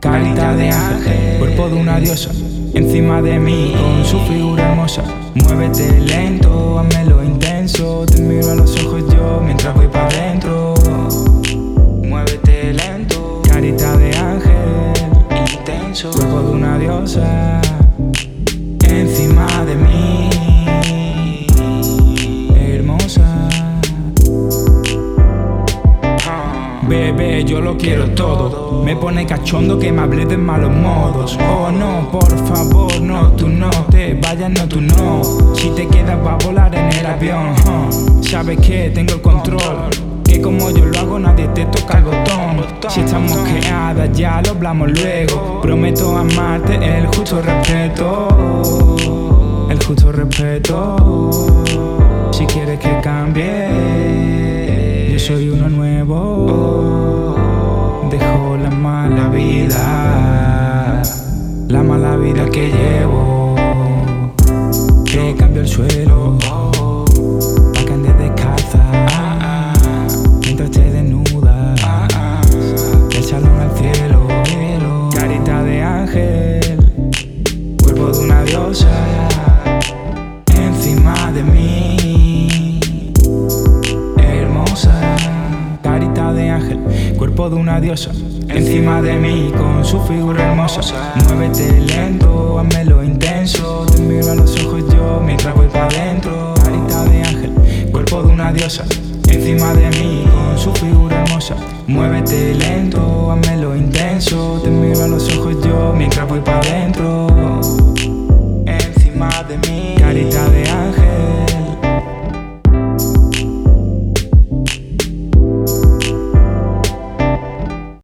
Carita de ángel, cuerpo de una diosa, encima de mí con su figura hermosa. Muévete lento, lo intenso, te miro a los ojos yo mientras voy para adentro. Muévete lento, carita de ángel, intenso, cuerpo de una diosa, Bebé, yo lo quiero todo. Me pone cachondo que me hable de malos modos. Oh no, por favor, no, tú no te vayas, no, tú no. Si te quedas, va a volar en el avión. Sabes que tengo el control. Que como yo lo hago, nadie te toca el botón. Si estamos quedadas, ya lo hablamos luego. Prometo amarte, el justo respeto. El justo respeto. La mala vida que llevo. Que cambio el suelo, pa' que ande descalza. Mientras te desnudas, del salón al cielo. Carita de ángel, cuerpo de una diosa encima de mí. Hermosa, carita de ángel, cuerpo de una diosa. Encima de mí con su figura hermosa. Muévete lento, lo intenso. Te miro a los ojos yo mientras voy para adentro. Carita de ángel, cuerpo de una diosa. Encima de mí con su figura hermosa. Muévete lento,